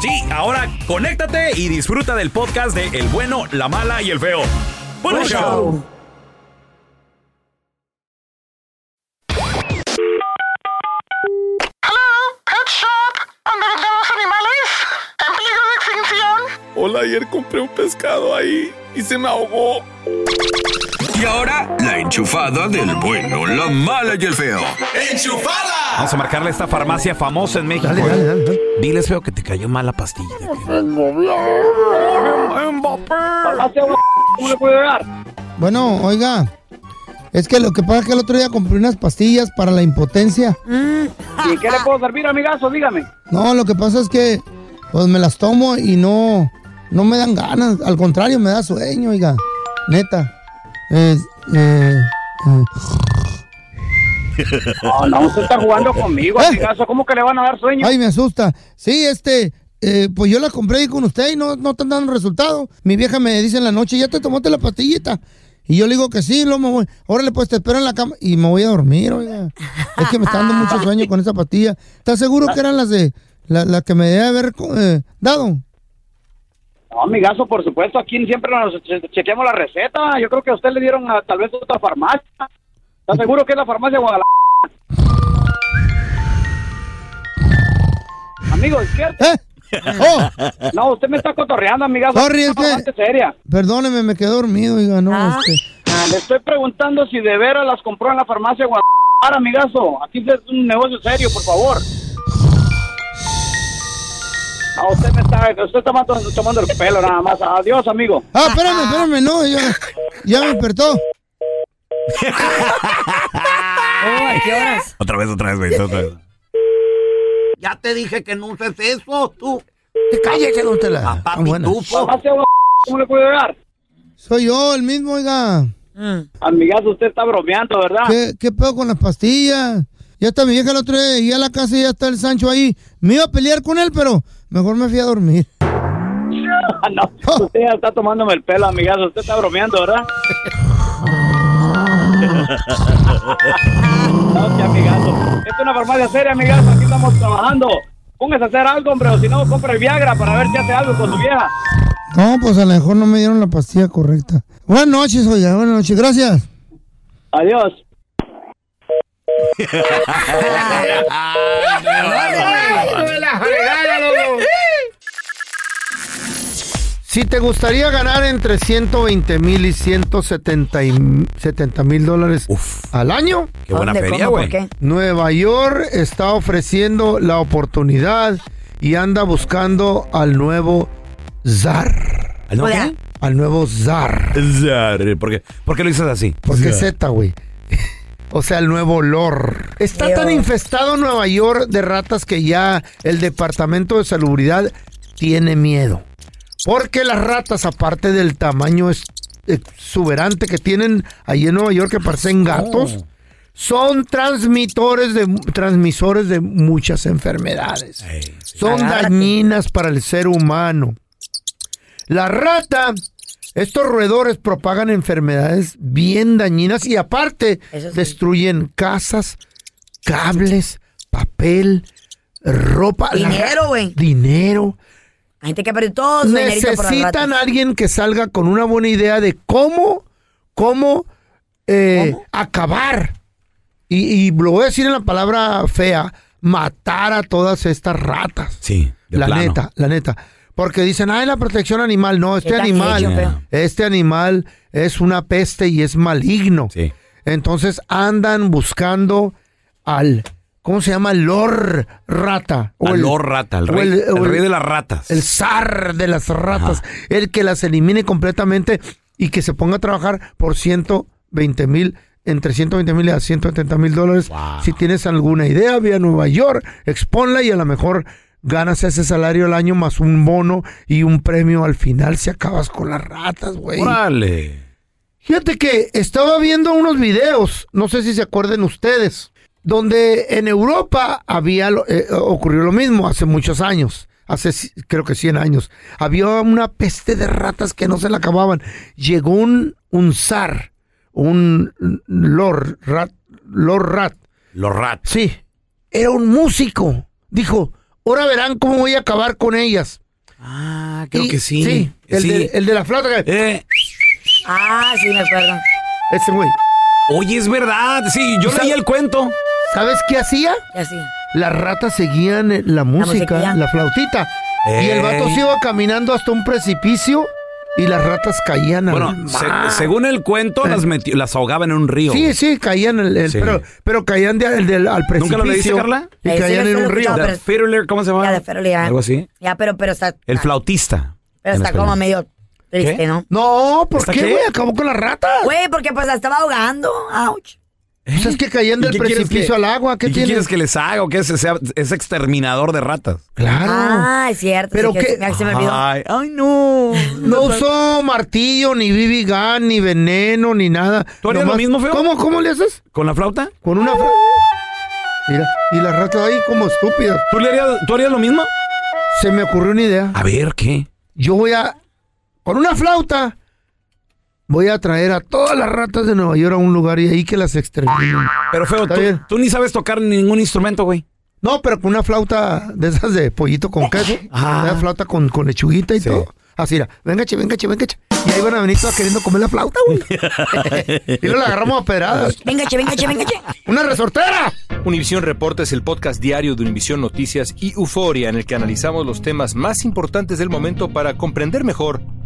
Sí, ahora conéctate y disfruta del podcast de El bueno, la mala y el feo. ¡Buen show! Pet Shop, donde vendemos animales en peligro de extinción. Hola, ayer compré un pescado ahí y se me ahogó. Y ahora, la enchufada del bueno, la mala y el feo. ¡Enchufada! Vamos a marcarle a esta farmacia famosa en México. Dale, dale, dale, dale. Diles, feo, que te cayó mal la pastilla. ¿Cómo le puedo dar? Bueno, oiga. Es que lo que pasa es que el otro día compré unas pastillas para la impotencia. ¿Y qué le puedo servir, amigazo? Dígame. No, lo que pasa es que pues me las tomo y no, no me dan ganas. Al contrario, me da sueño, oiga. Neta. Es, eh, eh. No, no, usted está jugando conmigo, ¿Eh? amigazo. ¿Cómo que le van a dar sueño? Ay, me asusta. Sí, este, eh, pues yo la compré ahí con usted y no, no están dando resultado. Mi vieja me dice en la noche, ¿ya te tomaste la pastillita? Y yo le digo que sí, luego me voy. Órale, pues te espero en la cama y me voy a dormir, oiga. Es que me está dando mucho sueño con esa pastilla. ¿Estás seguro que eran las de, la, la que me debe haber eh, dado? No, amigazo, por supuesto, aquí siempre nos che- chequeamos la receta. Yo creo que a usted le dieron a, tal vez otra farmacia. ¿Está seguro que es la farmacia de Guadalajara? Amigo, ¿es cierto? ¿Eh? Oh, No, usted me está cotorreando, amigazo. Sorry, Es que- seria. perdóneme, me quedé dormido, oiga, no, Ah. este. Le estoy preguntando si de veras las compró en la farmacia de Guadalajara, amigazo. Aquí es un negocio serio, por favor. No, usted me está, usted está tomando, tomando el pelo nada más. Adiós, amigo. Ah, espérame, espérame, no, ya, ya me despertó. Oh, ¿a qué horas? Otra vez, otra vez, güey. Otra vez. Ya te dije que no uses eso, tú. Que cállese, don Tela. Papá Ah, pitufo. ¿Cómo le puedo dar? Soy yo, el mismo, oiga. Amigazo, usted está bromeando, ¿verdad? ¿Qué, ¿Qué pedo con las pastillas? Ya está mi vieja el otro día, y a la casa y ya está el Sancho ahí. Me iba a pelear con él, pero mejor me fui a dormir. no, usted ya está tomándome el pelo, amigazo. Usted está bromeando, ¿verdad? no, que amigazo. Esta es una farmacia seria, amigazo. Aquí estamos trabajando. Póngase a hacer algo, hombre, o si no, compre el Viagra para ver si hace algo con su vieja. No, pues a lo mejor no me dieron la pastilla correcta. Buenas noches, oiga, buenas noches, gracias. Adiós. Si te gustaría ganar entre 120 mil y 170 mil dólares al año, Qué buena ¿Dónde, feria, güey. Nueva York está ofreciendo la oportunidad y anda buscando al nuevo zar. ¿Al no O sea, qué? Al nuevo zar. Zar, ¿Por qué, ¿Por qué lo dices así? ¿Por qué Z, güey? O sea, el nuevo olor. Está tan infestado Nueva York de ratas que ya el Departamento de Salubridad tiene miedo. Porque las ratas, aparte del tamaño exuberante que tienen ahí en Nueva York, que parecen gatos, son transmitores de, transmisores de muchas enfermedades. Son Agárrate. dañinas para el ser humano. La rata, estos roedores propagan enfermedades bien dañinas y aparte sí. destruyen casas, cables, papel, ropa. Dinero, güey. Dinero. Hay gente que perdió todo su dinerito por las Necesitan a alguien que salga con una buena idea de cómo, cómo, eh, ¿Cómo? acabar. Y, y lo voy a decir en la palabra fea, matar a todas estas ratas. Sí, de la plano. neta, la neta. Porque dicen, ay, la protección animal. No, este ¿Qué te han animal, hecho, este animal es una peste y es maligno. Sí. Entonces andan buscando al, ¿cómo se llama? Lor rata. O Al Lord Rata, el rey, el o rey de las ratas. el zar de las ratas, el que las elimine completamente y que se ponga a trabajar por 120 mil, entre 120 mil a 170 mil dólares. Wow. Si tienes alguna idea, ve a Nueva York, exponla y a lo mejor ganas ese salario al año más un bono y un premio al final si acabas con las ratas, güey. Órale. Fíjate que estaba viendo unos videos, no sé si se acuerden ustedes, donde en Europa había lo- eh, ocurrió lo mismo hace muchos años, hace creo que 100 años. Había una peste de ratas que no se la acababan. Llegó un, un zar, un lord rat, lord rat. Los rats. Sí, era un músico. Dijo, ahora verán cómo voy a acabar con ellas. Ah, creo Y- que sí. Sí, el, Sí. De, el de la flauta. que- Eh, Ah, sí, me acuerdo. Ese güey. oye, es verdad. Sí, yo ¿Y leí el cuento. ¿Sabes qué hacía? Y así. Las ratas seguían eh, la música, musiquilla. la, flautita. Y el vato se iba caminando hasta un precipicio y las ratas caían Bueno, al se- mar. según el cuento, las, metió- las ahogaban en un río. Sí, sí, caían el, el- Sí. Pero, pero caían de- al precipicio. ¿Nunca lo leíste, Carla? Y Eh, sí, caían en un río. The Fiddler, ¿cómo se llama? Ya, Fiddler. Algo así. Ya, pero, pero está. El flautista. Pero está como medio triste, ¿Qué? ¿no? No, ¿por ¿Está qué, qué? güey? Acabó con las ratas. Güey, porque pues la estaba ahogando. Ouch. Pues es que caían ¿Y del precipicio que- al agua. ¿Qué ¿Y qué quieres que les haga o qué es? Sea, es exterminador de ratas. Claro. Ah, es cierto. Pero sí, que- se me olvidó. Ay, ay, no. No usó martillo, ni BB gun, ni veneno, ni nada. ¿Tú harías lo mismo, feo? ¿Cómo, cómo le haces? ¿Con la flauta? Con una... fra- Mira, y las ratas ahí como estúpidas. ¿Tú, le harías, ¿Tú harías lo mismo? Se me ocurrió una idea. A ver, ¿qué? Yo voy a... Con una flauta... Voy a traer a todas las ratas de Nueva York a un lugar y ahí que las exterminen. Pero feo, tú, ni sabes tocar ningún instrumento, güey. No, pero con una flauta de esas de pollito con queso. Ah. Una flauta con, con lechuguita y Sí. todo. Así era. Venga, che, venga, che, venga, che. Y ahí van a venir todas queriendo comer la flauta, güey. y luego la agarramos a pedradas. Venga, che, venga, che, venga, che. ¡Una resortera! Univisión Reporta es el podcast diario de Univisión Noticias y Euforia en el que analizamos los temas más importantes del momento para comprender mejor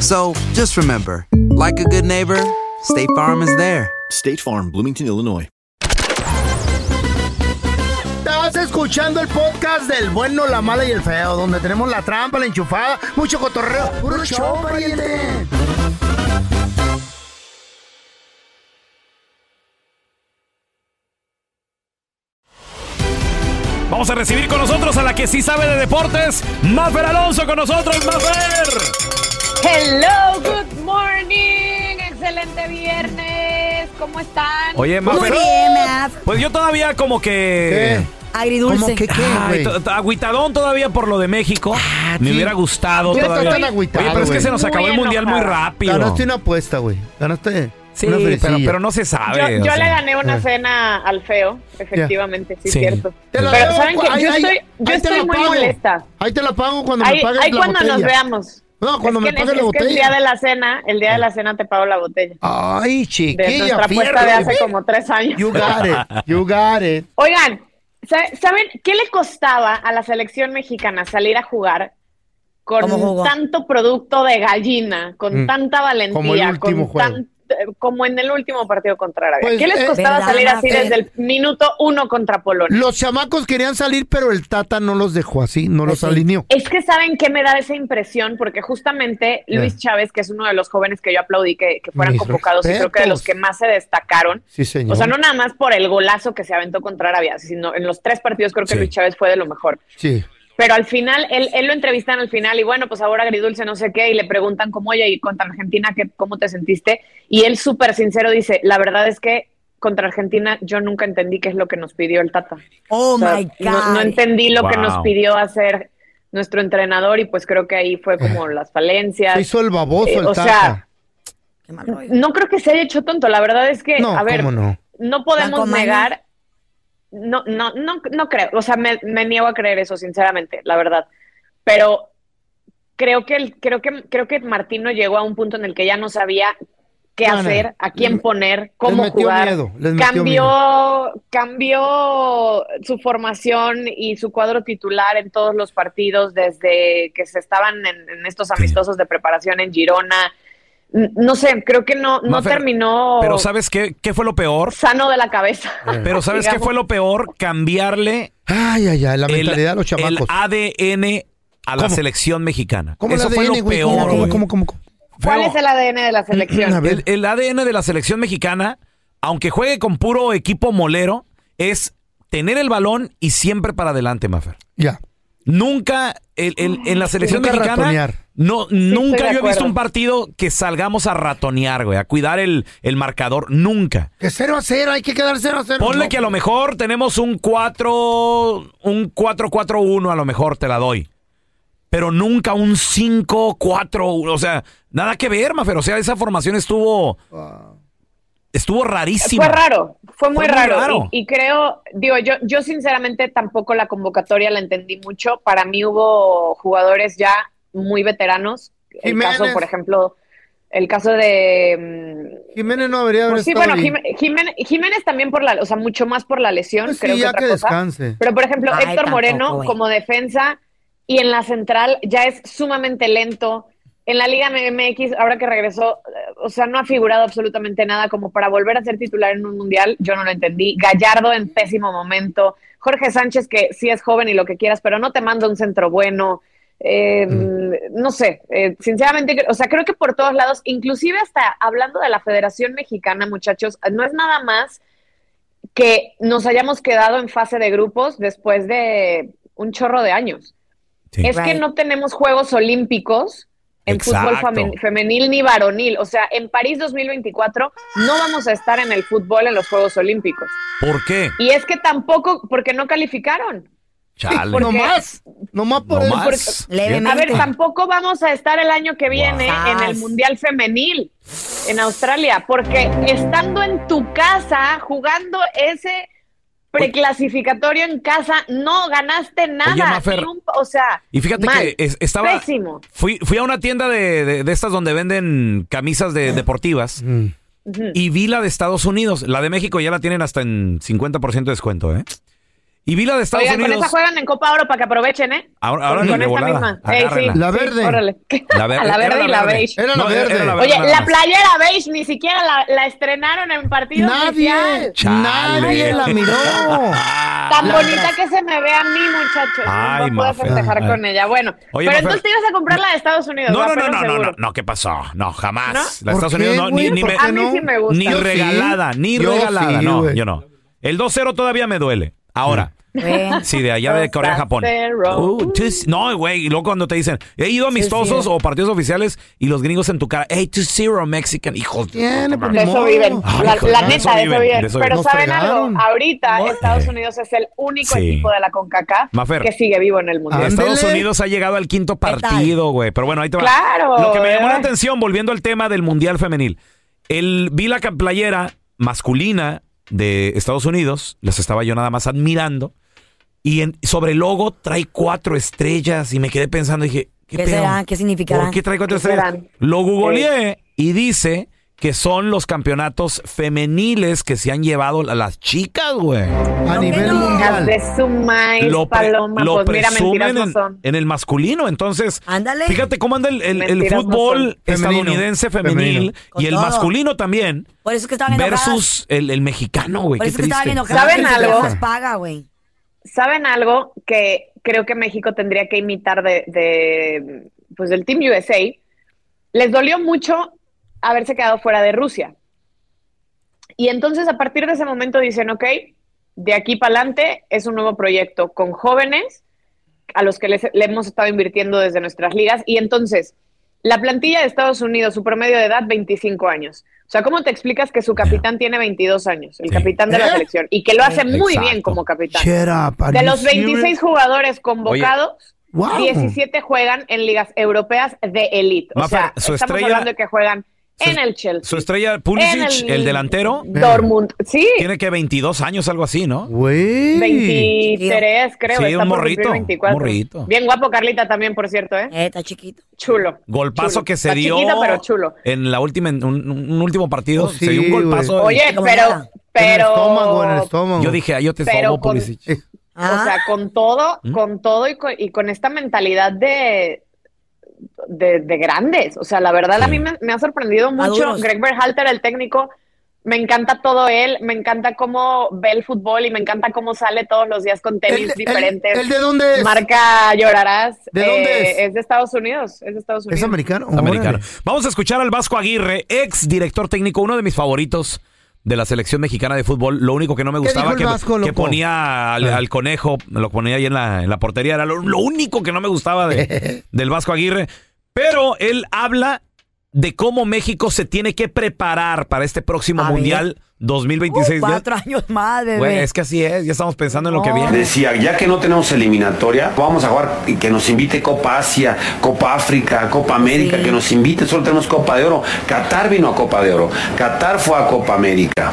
So just remember, like a good neighbor, State Farm is there. State Farm, Bloomington, Illinois. Estás escuchando el podcast del bueno, la mala y el feo, donde tenemos la trampa, la enchufada, mucho cotorreo. ¡Puro show, pariente! Vamos a recibir con nosotros a la que sí sabe de deportes, Mafer Alonso con nosotros, Mafer. Hello, good morning. Excelente viernes. ¿Cómo están? Oye, Muy Mafer. bien, Mav. Pues yo todavía como que... Agridulce. ¿Cómo que qué, Ay, güey? to- agüitadón todavía por lo de México. Me sí. hubiera gustado todavía. estoy tan agüitado, Oye, pero es que güey. se nos Muy acabó el mundial muy rápido. Ganaste una apuesta, güey. Ganaste Sí, una pero, fresilla. pero no se sabe. Yo, o yo sea. le gané una Eh. cena al feo, efectivamente, sí, Sí. cierto. Te la Pero debo, saben que ahí- yo ahí- estoy, yo ahí te estoy la muy pago. molesta. Ahí te la pago cuando Ahí, me pagues ahí la cuando botella. nos veamos. No, cuando es me que, es, la es que el botella. día de la cena, el día de la cena te pago la botella. Ay, De chiquilla, nuestra apuesta de hace como tres años. You got it, you got it. Oigan, sa- ¿saben qué le costaba a la selección mexicana salir a jugar con tanto producto de gallina, con Mm. tanta valentía, Como el último con juego. tan- como en el último partido contra Arabia? Pues, ¿Qué les eh, costaba ¿Verdad, salir así desde el minuto uno contra Polonia? Los chamacos querían salir, pero el Tata no los dejó así, no los sí. alineó. Es que saben qué me da esa impresión, porque justamente Luis Eh. Chávez, que es uno de los jóvenes que yo aplaudí que, que fueran Mis convocados y creo que de los que más se destacaron, Sí, señor. o sea, no nada más por el golazo que se aventó contra Arabia, sino en los tres partidos creo que Sí. Luis Chávez fue de lo mejor. Sí. Pero al final, él, él lo entrevistan al final y bueno, pues ahora agridulce no sé qué y le preguntan cómo, oye, y contra Argentina, ¿qué, ¿cómo te sentiste? Y él súper sincero dice, la verdad es que contra Argentina yo nunca entendí qué es lo que nos pidió el Tata. Oh O sea, my God. no, no entendí lo que nos pidió hacer nuestro entrenador y pues creo que ahí fue como las falencias. Se hizo el baboso Eh, el o Tata. sea, Qué mal rollo. no creo que se haya hecho tonto, la verdad es que, no, a ver, cómo no. no podemos negar, no, no, no, no creo, o sea, me, me niego a creer eso, sinceramente, la verdad. Pero creo que el, creo que creo que Martino llegó a un punto en el que ya no sabía qué No, no. hacer, a quién Les- poner, cómo metió jugar. miedo, les cambió, cambió su formación y su cuadro titular en todos los partidos desde que se estaban en, en estos amistosos de preparación en Girona. No sé, creo que no, no Mafer, terminó Pero ¿sabes qué, qué fue lo peor? sano de la cabeza. Pero ¿sabes qué fue lo peor? Cambiarle Ay, ay, ay, la el, mentalidad de los el chamacos. ADN a la selección mexicana. ¿Cómo Eso el fue ADN, lo güey? peor. ¿Cómo, cómo, cómo, cómo? ¿Cuál es el ADN de la selección? El, el ADN de la selección mexicana, aunque juegue con puro equipo molero, es tener el balón y siempre para adelante, Mafer. Ya. Nunca el- el- en la selección Nunca mexicana, ratonear. No, estoy nunca yo he visto un partido que salgamos a ratonear, güey, a cuidar el, el marcador. Nunca. Que 0 a 0, hay que quedar 0 a 0. Ponle que a lo mejor tenemos un 4, un 4-4-1, a lo mejor te la doy. Pero nunca un 5-4, o sea, nada que ver, Mafer. O sea, esa formación estuvo. Estuvo rarísima. Fue raro, fue muy Fue muy raro. raro. Y, y creo, digo, yo, yo sinceramente tampoco la convocatoria la entendí mucho. Para mí hubo jugadores ya muy veteranos. El Jiménez. caso, por ejemplo, el caso de... mm, Jiménez no haber pues sí, bueno, Jiménez, Jiménez también por la, o sea, mucho más por la lesión, Pues sí, creo que ya otra que cosa. descanse. Pero, por ejemplo, Ay, Héctor Moreno como defensa y en la central ya es sumamente lento. En la Liga MX, ahora que regresó, eh, o sea, no ha figurado absolutamente nada como para volver a ser titular en un mundial. Yo no lo entendí. Gallardo en pésimo momento. Jorge Sánchez, que sí es joven y lo que quieras, pero no te manda un centro bueno. Eh, No sé, eh, sinceramente, o sea, creo que por todos lados, inclusive hasta hablando de la Federación Mexicana, muchachos, no es nada más que nos hayamos quedado en fase de grupos después de un chorro de años. Sí. Es que no tenemos Juegos Olímpicos en fútbol Exacto. femenil ni varonil. O sea, en París 2024 no vamos a estar en el fútbol en los Juegos Olímpicos. ¿Por qué? Y es que tampoco, porque no calificaron. Chale. No más. No más por No más. A ver, tampoco vamos a estar el año que viene Wow. en el Mundial Femenil en Australia, porque estando en tu casa, jugando ese preclasificatorio en casa, no ganaste nada. Mafer, ni un- o sea, Y fíjate mal, que es- estaba. Pésimo. Fui, fui a una tienda de, de- de estas donde venden camisas de, deportivas Ujú. y vi la de Estados Unidos. La de México ya la tienen hasta en 50% de descuento, ¿eh? Y vi la de Estados Oigan, con Unidos. esa juegan en Copa Oro para que aprovechen, ¿eh? Ahora, ahora con de esta volada. misma. Ey, sí. La sí, verde. órale. La verde. A la era verde y la verde. beige. Era la No, verde. la Oye, la playera beige ni siquiera la, la estrenaron en partido Nadie. oficial. Nadie la miró. Tan bonita que se me ve a mí, muchachos. Ay, no puedo festejar Ay. con ella. Bueno, Oye, pero entonces te ibas a comprar la de Estados Unidos. No, no, no, no, no, no, no, ¿qué pasó? No, jamás. ¿No? La de ¿Por Estados Unidos no, me- A mí sí me gusta. ni sí. regalada, ni regalada. sí, no, yo no. El 2-0 todavía me duele. Ahora. Sí, de allá de Corea, Japón. 2-0. Uh, no, güey, y luego cuando te dicen, he ido a amistosos o partidos oficiales y los gringos en tu cara, hey, 2-0 Mexican, hijos de Tiene, De eso modo. viven. Ay, La, hijo, la de neta, de eso viven, viven. de eso Pero. ¿saben algo? Ahorita. Estados Unidos es el único Sí. equipo de la CONCACAF Mafer. que sigue vivo en el mundo. Ah, Estados Ándele. Unidos ha llegado al quinto tal? partido, güey. Pero bueno, ahí te va. Claro, Lo que me llamó la atención, volviendo al tema del Mundial Femenil. El, vi la ca- playera masculina de Estados Unidos, las estaba yo nada más admirando. Y en- sobre el logo trae cuatro estrellas. Y me quedé pensando, dije, ¿qué, ¿Qué serán? ¿Qué significarán? ¿Por qué trae cuatro ¿Qué estrellas? serán? Lo googleé y dice que son los campeonatos femeniles que se han llevado a las chicas, güey. A No, nivel no. Mundial. de su maíz, Lo, pre- paloma. lo pues mira, presumen no en, son. en el masculino. Entonces, Ándale. fíjate cómo anda el, el- el Mentiras no fútbol. Femenino. estadounidense femenil Femenino. Y el todo. masculino también Por eso es que estaban enojadas. versus el, el mexicano, güey. Por Qué eso es que estaban triste. enojadas. ¿Saben algo? paga, güey. ¿Saben algo que creo que México tendría que imitar de, pues del Team USA? Les dolió mucho haberse quedado fuera de Rusia. Y entonces a partir de ese momento dicen, ok, de aquí para adelante es un nuevo proyecto con jóvenes a los que les- le hemos estado invirtiendo desde nuestras ligas. Y entonces, la plantilla de Estados Unidos, su promedio de edad, 25 años. O sea, ¿cómo te explicas que su capitán tiene 22 años, el Sí. capitán de la ¿Eh? selección, y que lo hace muy Exacto. bien como capitán? Shut up. De los 26 serious? jugadores convocados, Wow. 17 juegan en ligas europeas de elite. O sea, estamos estrella- hablando de que juegan en el Chelsea. Su estrella Pulisic, en el, delantero, Dortmund. Sí, tiene que 22 años, algo así, ¿no? Güey. 23, creo. Sí, está un morrito, 24. un morrito. Bien guapo Carlita también, por cierto, ¿eh? Eh, está chiquito. Chulo. Golpazo Chulo. que se Está dio chiquito, pero chulo. en la última, en un, un último partido. Oh, sí, se dio un golpazo. Oye, pero, pero. En el estómago, en el estómago. Yo dije, yo te sobo, con- Pulisic. Ah, O sea, con todo, ¿Mm? con todo y con, y con esta mentalidad de, de, de grandes. O sea, la verdad a mí me, me ha sorprendido mucho. Maduros. Greg Berhalter, el técnico, me encanta todo él, me encanta cómo ve el fútbol y me encanta cómo sale todos los días con tenis ¿El, el- diferentes. el de dónde es? Marca Llorarás. ¿De dónde Eh, es? de Estados Unidos. Es de Estados Unidos. ¿Es americano? americano. Vamos a escuchar al Vasco Aguirre, ex director técnico, uno de mis favoritos de la selección mexicana de fútbol. Lo único que no me ¿Qué gustaba que, Vasco, que loco? ponía al, Ah. al conejo, lo ponía ahí en la, en la portería. Era lo, lo único que no me gustaba de- del Vasco Aguirre. Pero él habla de cómo México se tiene que preparar para este próximo A ver. Mundial 2026. Ya- cuatro años más, bebé. Güey, es que así es, ya estamos pensando en lo que No. viene. Decía, ya que no tenemos eliminatoria, vamos a jugar y que nos invite Copa Asia, Copa África, Copa América, Sí. que nos invite, solo tenemos Copa de Oro. Qatar vino a Copa de Oro, Qatar fue a Copa América.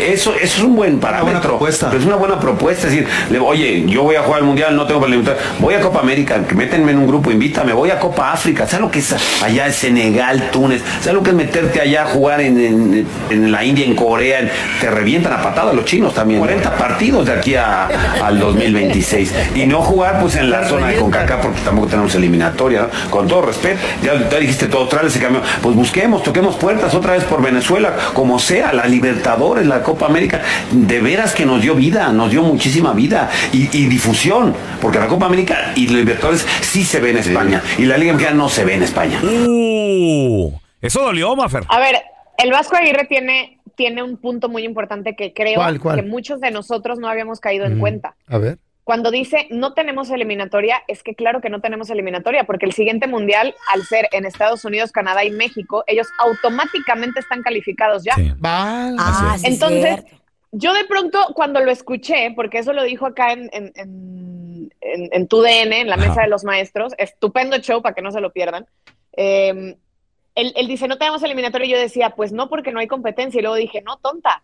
Eso, eso es un buen parámetro. propuesta. Pero es una buena propuesta, es decir, le- oye, yo voy a jugar al Mundial, no tengo eliminatoria, voy a Copa América, que métenme en un grupo, invítame, voy a Copa África, ¿sabes lo que es allá en Senegal, Túnez? ¿Sabes lo que es meterte allá a jugar en, en- en la India, en Corea? Te revientan a patada los chinos también. 40 partidos de aquí a- al 2026. Y no jugar pues en la zona de CONCACAF porque tampoco tenemos eliminatoria, ¿no? Con todo respeto, ya, ya dijiste todo, Australia se cambió. Pues busquemos, toquemos puertas otra vez por Venezuela, como sea, la Libertadores, la Copa América, de veras que nos dio vida, nos dio muchísima vida y, y difusión, porque la Copa América y la Libertadores sí se ve en España y la Liga Mexicana no se ve en España. Uh, eso dolió, Mafer. A ver, el Vasco Aguirre tiene, tiene un punto muy importante que creo ¿Cuál, cuál? que muchos de nosotros no habíamos caído en Mm, cuenta. A ver. Cuando dice no tenemos eliminatoria, es que claro que no tenemos eliminatoria, porque el siguiente mundial, al ser en Estados Unidos, Canadá y México, ellos automáticamente están calificados ya. Sí. Vale. Ah, sí, Entonces, yo de pronto cuando lo escuché, porque eso lo dijo acá en, en- en- en, en tu DN, en la Ajá. mesa de los maestros. Estupendo show para que no se lo pierdan. Eh, él, él dice, no tenemos eliminatorio. Y yo decía, pues no, porque no hay competencia. Y luego dije, no, tonta.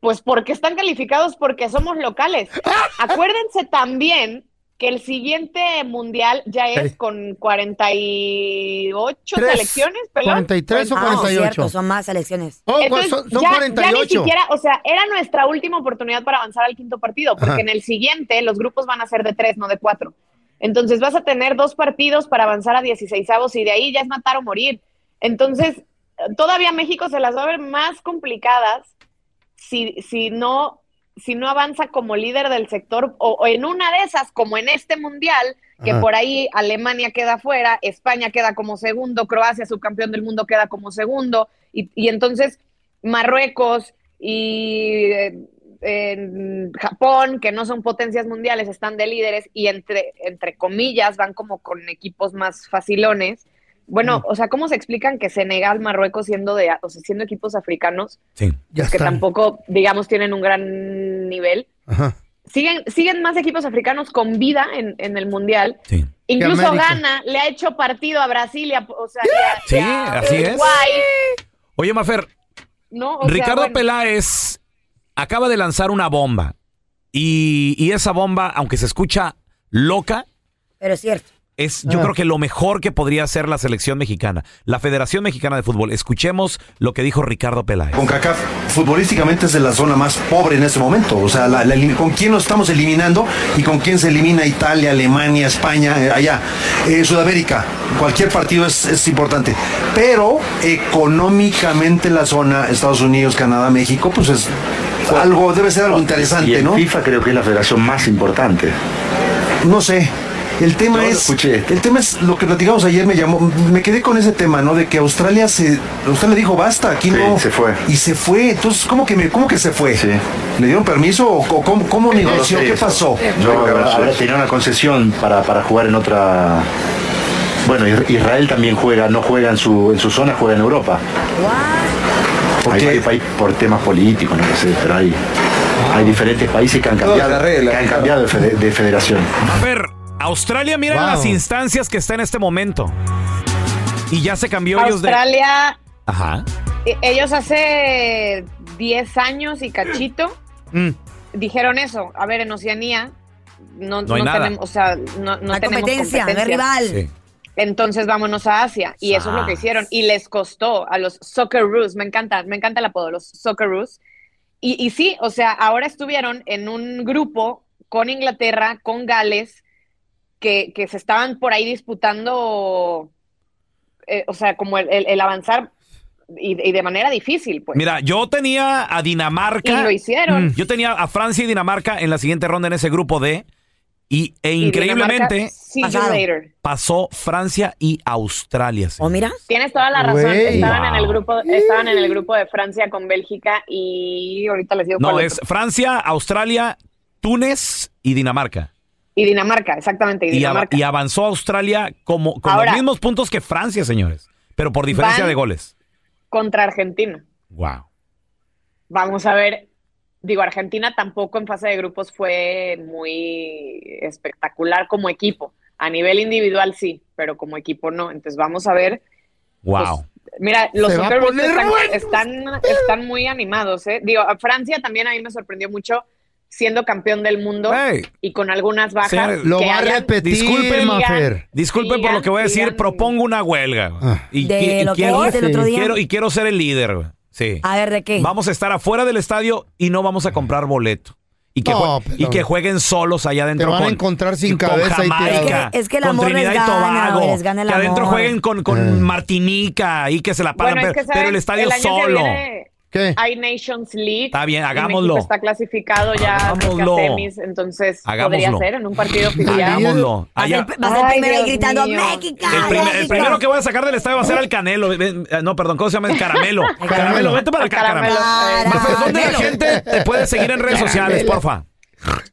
Pues porque están calificados porque somos locales. Acuérdense también que el siguiente mundial ya es Sí. con 48 Tres. selecciones, pelón. 43 o Ah, 48. cierto, son más selecciones. Oh, Entonces, son, son ya, ya 48. ni siquiera, o sea, era nuestra última oportunidad para avanzar al quinto partido, porque Ajá. en el siguiente los grupos van a ser de tres, no de cuatro. Entonces vas a tener dos partidos para avanzar a 16 avos y de ahí ya es matar o morir. Entonces, todavía México se las va a ver más complicadas si, si no si no avanza como líder del sector o, o en una de esas, como en este mundial, que Ajá. por ahí Alemania queda fuera, España queda como segundo, Croacia, subcampeón del mundo, queda como segundo, y, y entonces Marruecos y eh, Japón, que no son potencias mundiales, están de líderes y entre, entre comillas van como con equipos más facilones. Bueno, o sea, ¿cómo se explican que Senegal, Marruecos, siendo de, o sea, siendo equipos africanos, Sí. Ya que están. tampoco, digamos, tienen un gran nivel. Ajá. Siguen, siguen más equipos africanos con vida en, en el Mundial. Sí. Incluso. Ghana le ha hecho partido a Brasil y a, o sea, y a- Sí, a así es. Uruguay, Oye, Mafer, ¿no? O sea, Ricardo bueno, Peláez acaba de lanzar una bomba. Y, y esa bomba, aunque se escucha loca, Pero es cierto. Es yo Ah. creo que lo mejor que podría hacer la selección mexicana, la Federación Mexicana de Fútbol. Escuchemos lo que dijo Ricardo Peláez. CONCACAF futbolísticamente es de la zona más pobre en este momento. O sea, la- con quién nos estamos eliminando y con quién se elimina Italia, Alemania, España, eh, allá. Eh, Sudamérica, cualquier partido es, es importante. Pero económicamente la zona, Estados Unidos, Canadá, México, pues es algo, debe ser algo interesante, y ¿no? FIFA creo que es la federación más importante. No sé. El tema Yo es, escuché. el tema es lo que platicamos ayer me llamó, me quedé con ese tema, ¿no? De que Australia se, Australia dijo basta, aquí Sí, no. se fue. Y se fue. Entonces, ¿cómo que me, cómo que se fue? Sí. ¿Le dieron permiso o cómo, No negoció? sé ¿Qué eso. pasó? Yo habrá tenía una concesión para, para jugar en otra. Bueno, Is- Israel también juega, no juega en su, en su zona, juega en Europa. ¿Por Hay- qué? hay- hay por temas políticos, no lo sé, pero hay, hay diferentes países que han cambiado, que han cambiado de, fede- de federación. A ver, Australia, mira Wow. las instancias que está en este momento. Y ya se cambió ellos de. Australia, Ajá. e- ellos hace 10 años y cachito Mm. dijeron eso. A ver, en Oceanía no, No hay nada. tenemos, o sea, no, no No hay tenemos competencia, no hay competencia. rival. Sí. Entonces vámonos a Asia. Y eso es lo que hicieron. Y les costó a los Socceroos. Me encanta, me encanta el apodo, los Socceroos. Y, y sí, o sea, ahora estuvieron en un grupo con Inglaterra, con Gales, que, que se estaban por ahí disputando, eh, o sea, como el, el- el avanzar y, y de manera difícil, pues. Mira, yo tenía a Dinamarca. Y lo hicieron. Yo tenía a Francia y Dinamarca en la siguiente ronda en ese grupo D. Y, e Y increíblemente pasó Francia y Australia. ¿O señor. mira? Tienes toda la razón. Estaban en el grupo, estaban en el grupo de Francia con Bélgica y ahorita les digo No, cuál es otro. Francia, Australia, Túnez y Dinamarca. Y Dinamarca, exactamente, y Y, av- Dinamarca. y avanzó Australia como, con Ahora- los mismos puntos que Francia, señores. Pero por diferencia Van- de goles. contra Argentina. Wow. Vamos a ver. Digo, Argentina tampoco en fase de grupos fue muy espectacular como equipo. A nivel individual sí, pero como equipo no. Entonces vamos a ver. Wow. Mira, los están, bueno. están, están muy animados, ¿eh? Digo, a Francia también a mí me sorprendió mucho siendo campeón del mundo Hey. y con algunas bajas. Señores, Lo que va a repetir, Disculpen, Mafer. Disculpen por lo que voy a decir, sigan. propongo una huelga. Ah. Y, De qui- y lo que quiero, dijiste el otro día. quiero- y quiero ser el líder. Sí. A ver, ¿de qué? Vamos a estar afuera del estadio y no vamos a comprar boleto. Y que, No, y que jueguen solos allá adentro. Te van a con- encontrar sin con cabeza Jamaica, tirado. Es que- es que el con amor les Trinidad y Tobago. güey, les gana el que adentro amor. jueguen con, con Eh. Martinica y que se la Bueno, es pero, que, ¿saben? pero el estadio solo. viene ¿Qué? Hay Nations League. Está bien, hagámoslo. México está clasificado ya a semis, entonces Hagámoslo. podría ser en un partido oficial. Hagámoslo. Va a Allá- ser, va a primero ahí Dios gritando mío. México. El, el México". primero que voy a sacar del estadio va a ser al Canelo. No, perdón, ¿cómo se llama? El Caramelo. Caramelo, vete para acá, Caramelo. Caramelo. Mafer, ¿dónde la gente te puede seguir en redes sociales, porfa?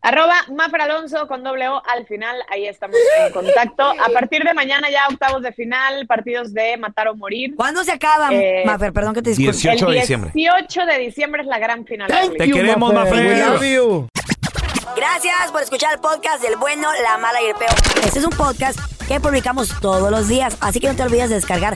Arroba Mafer Alonso con doble O al final, ahí estamos en contacto. A partir de mañana ya octavos de final, partidos de matar o morir. ¿Cuándo se acaba, Eh, Mafer? Perdón que te disculpe. 18 de diciembre. 18 de diciembre es la gran final. Te queremos, Mafer. We love you. Gracias por escuchar el podcast del bueno, la mala y el peor. Este es un podcast que publicamos todos los días, así que no te olvides de descargar